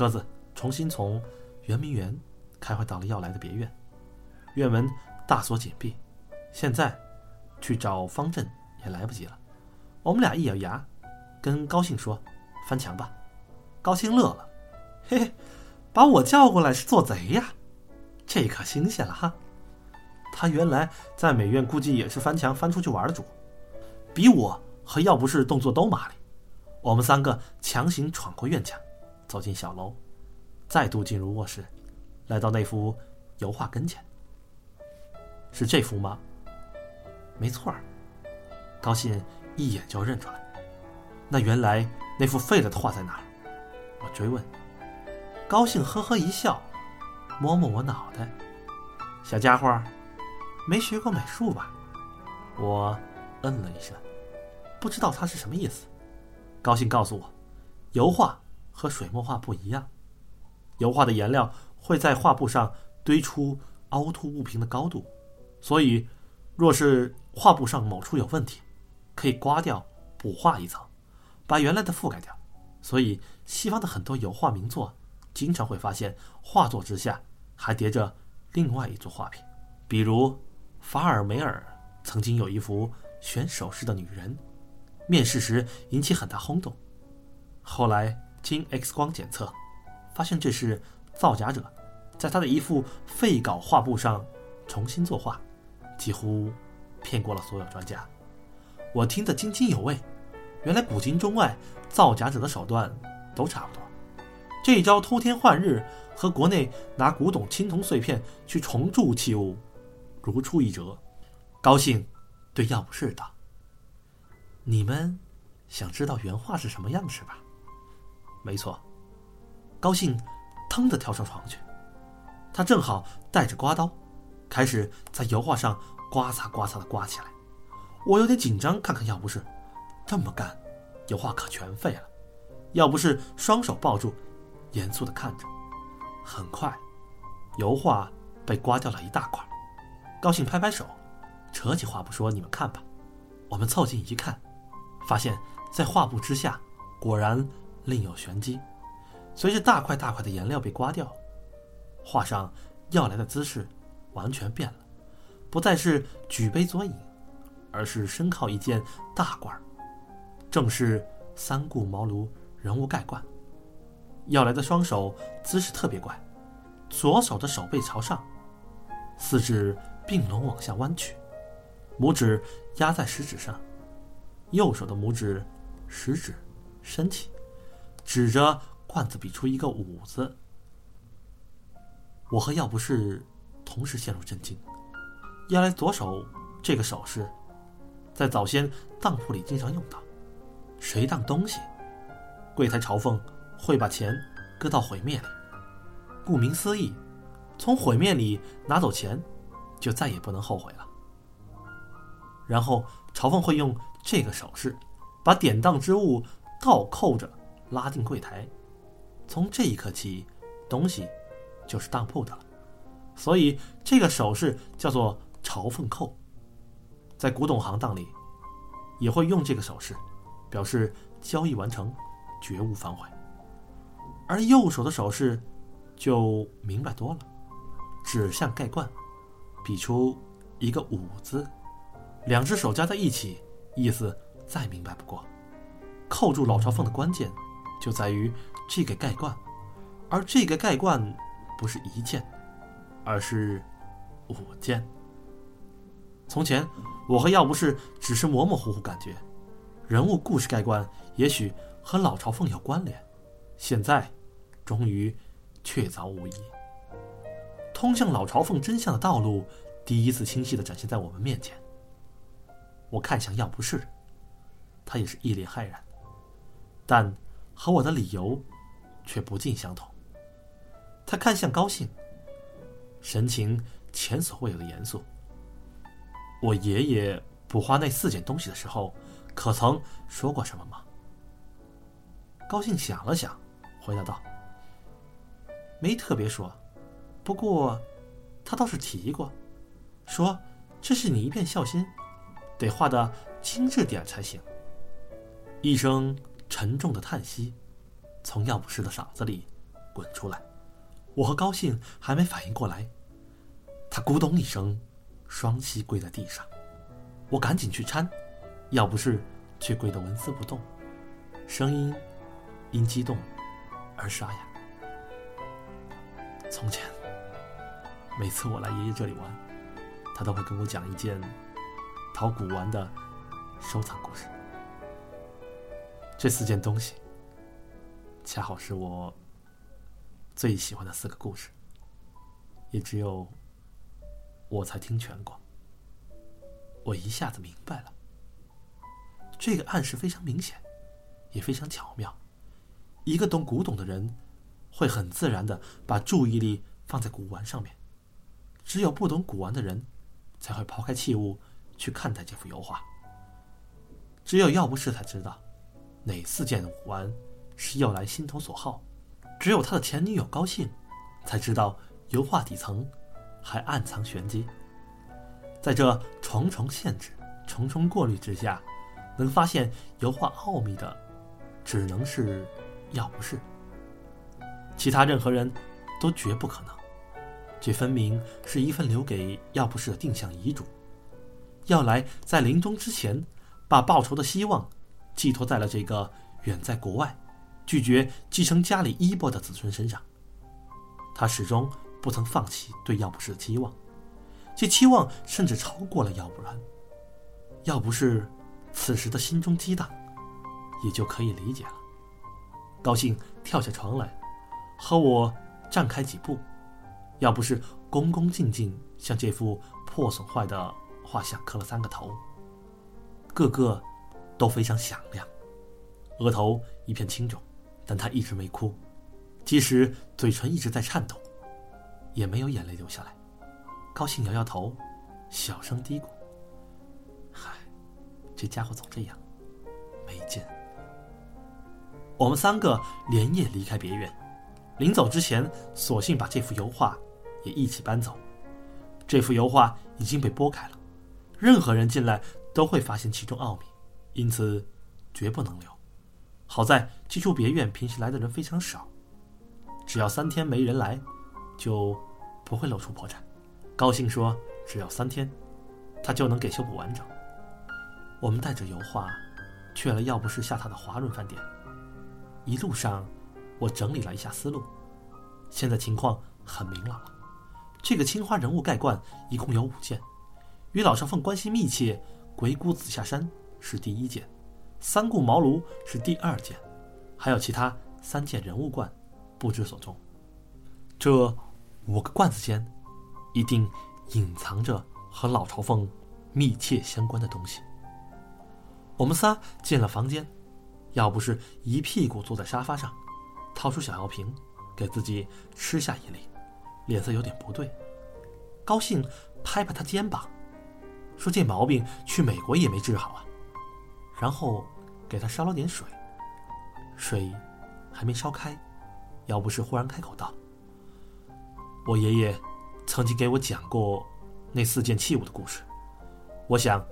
车子重新从圆明园开回到了要来的别院，院门大锁紧闭。现在去找方振也来不及了。我们俩一咬牙，跟高兴说：“翻墙吧。”高兴乐了，嘿嘿，把我叫过来是做贼呀？这可新鲜了哈！他原来在美院估计也是翻墙翻出去玩的主，比我和要不是动作都麻利。我们三个强行闯过院墙，走进小楼，再度进入卧室，来到那幅油画跟前。是这幅吗？没错儿。高兴一眼就认出来。那原来那幅废了的画在哪儿？我追问。高兴呵呵一笑，摸摸我脑袋。小家伙，没学过美术吧？我嗯了一声，不知道他是什么意思。高兴告诉我，油画和水墨画不一样，油画的颜料会在画布上堆出凹凸不平的高度，所以若是画布上某处有问题，可以刮掉补画一层，把原来的覆盖掉。所以西方的很多油画名作，经常会发现画作之下还叠着另外一组画品，比如法尔梅尔曾经有一幅选首饰的女人。面试时引起很大轰动，后来经 X 光检测，发现这是造假者在他的一幅废稿画布上重新作画，几乎骗过了所有专家。我听得津津有味，原来古今中外造假者的手段都差不多，这一招偷天换日和国内拿古董青铜碎片去重铸器物如出一辙。高兴对药不是道。你们想知道原画是什么样式吧？没错。高兴，腾的跳上床去。他正好带着刮刀，开始在油画上刮擦刮擦的刮起来。我有点紧张，看看要不是这么干，油画可全废了。要不是双手抱住，严肃的看着。很快，油画被刮掉了一大块。高兴拍拍手，扯起画布说：“你们看吧。”我们凑近一看。发现，在画布之下，果然另有玄机。随着大块大块的颜料被刮掉，画上要来的姿势完全变了，不再是举杯作饮，而是身靠一件大褂正是三顾茅庐人物盖棺。要来的双手姿势特别怪，左手的手背朝上，四指并拢往下弯曲，拇指压在食指上。右手的拇指、食指伸起，指着罐子比出一个“五”字。我和药不是同时陷入震惊。原来左手这个手势，在早先当铺里经常用到。谁当东西，柜台嘲讽会把钱搁到毁灭里。顾名思义，从毁灭里拿走钱，就再也不能后悔了。然后嘲讽会用。这个手势，把典当之物倒扣着拉进柜台。从这一刻起，东西就是当铺的了。所以这个手势叫做朝凤扣。在古董行当里，也会用这个手势，表示交易完成，绝无反悔。而右手的手势就明白多了，指向盖罐，比出一个“五”字，两只手加在一起。意思再明白不过，扣住老朝凤的关键就在于这个盖罐，而这个盖罐不是一件，而是五件。从前我和药不是只是模模糊糊感觉，人物故事盖棺也许和老朝奉有关联，现在终于确凿无疑，通向老朝奉真相的道路第一次清晰的展现在我们面前。我看向药不是，他也是一脸骇然，但和我的理由却不尽相同。他看向高兴，神情前所未有的严肃。我爷爷补画那四件东西的时候，可曾说过什么吗？高兴想了想，回答道：“没特别说，不过他倒是提过，说这是你一片孝心。”得画的精致点才行。一声沉重的叹息，从药不师的嗓子里滚出来。我和高兴还没反应过来，他咕咚一声，双膝跪在地上。我赶紧去搀，要不是却跪得纹丝不动，声音因激动而沙哑。从前，每次我来爷爷这里玩，他都会跟我讲一件讨古玩的收藏故事。这四件东西，恰好是我最喜欢的四个故事，也只有我才听全过。我一下子明白了，这个暗示非常明显，也非常巧妙。一个懂古董的人，会很自然的把注意力放在古玩上面；只有不懂古玩的人，才会抛开器物去看待这幅油画。只有药不士才知道，哪四件古玩是要来心头所好；只有他的前女友高兴，才知道油画底层还暗藏玄机。在这重重限制、重重过滤之下，能发现油画奥秘的，只能是药不是。其他任何人都绝不可能。这分明是一份留给要不是的定向遗嘱。要来在临终之前，把报仇的希望寄托在了这个远在国外、拒绝继承家里衣钵的子孙身上。他始终不曾放弃对药不是的期望。其期望甚至超过了，要不然，要不是此时的心中激荡，也就可以理解了。高兴跳下床来，和我站开几步，要不是恭恭敬敬向这幅破损坏的画像磕了三个头，个个都非常响亮，额头一片青肿，但他一直没哭，即使嘴唇一直在颤抖，也没有眼泪流下来。高兴摇摇头，小声嘀咕：“嗨，这家伙总这样，没劲。”我们三个连夜离开别院，临走之前，索性把这幅油画也一起搬走。这幅油画已经被剥开了，任何人进来都会发现其中奥秘，因此绝不能留。好在这处别院平时来的人非常少，只要三天没人来，就不会露出破绽。高兴说：“只要三天，他就能给修补完整。”我们带着油画，去了药不是下榻的华润饭店。一路上，我整理了一下思路，现在情况很明朗了。这个青花人物盖罐一共有五件，与老少凤关系密切，鬼谷子下山是第一件，三顾茅庐是第二件，还有其他三件人物罐，不知所踪。这五个罐子间。一定隐藏着和老朝奉密切相关的东西。我们仨进了房间，要不是一屁股坐在沙发上，掏出小药瓶给自己吃下一粒，脸色有点不对。高兴拍拍他肩膀，说：“这毛病去美国也没治好啊。”然后给他烧了点水，水还没烧开，要不是忽然开口道：“我爷爷。”曾经给我讲过那四件器物的故事，我想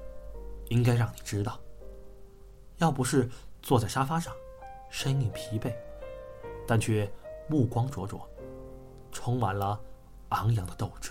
应该让你知道。要不是坐在沙发上，身影疲惫，但却目光灼灼，充满了昂扬的斗志。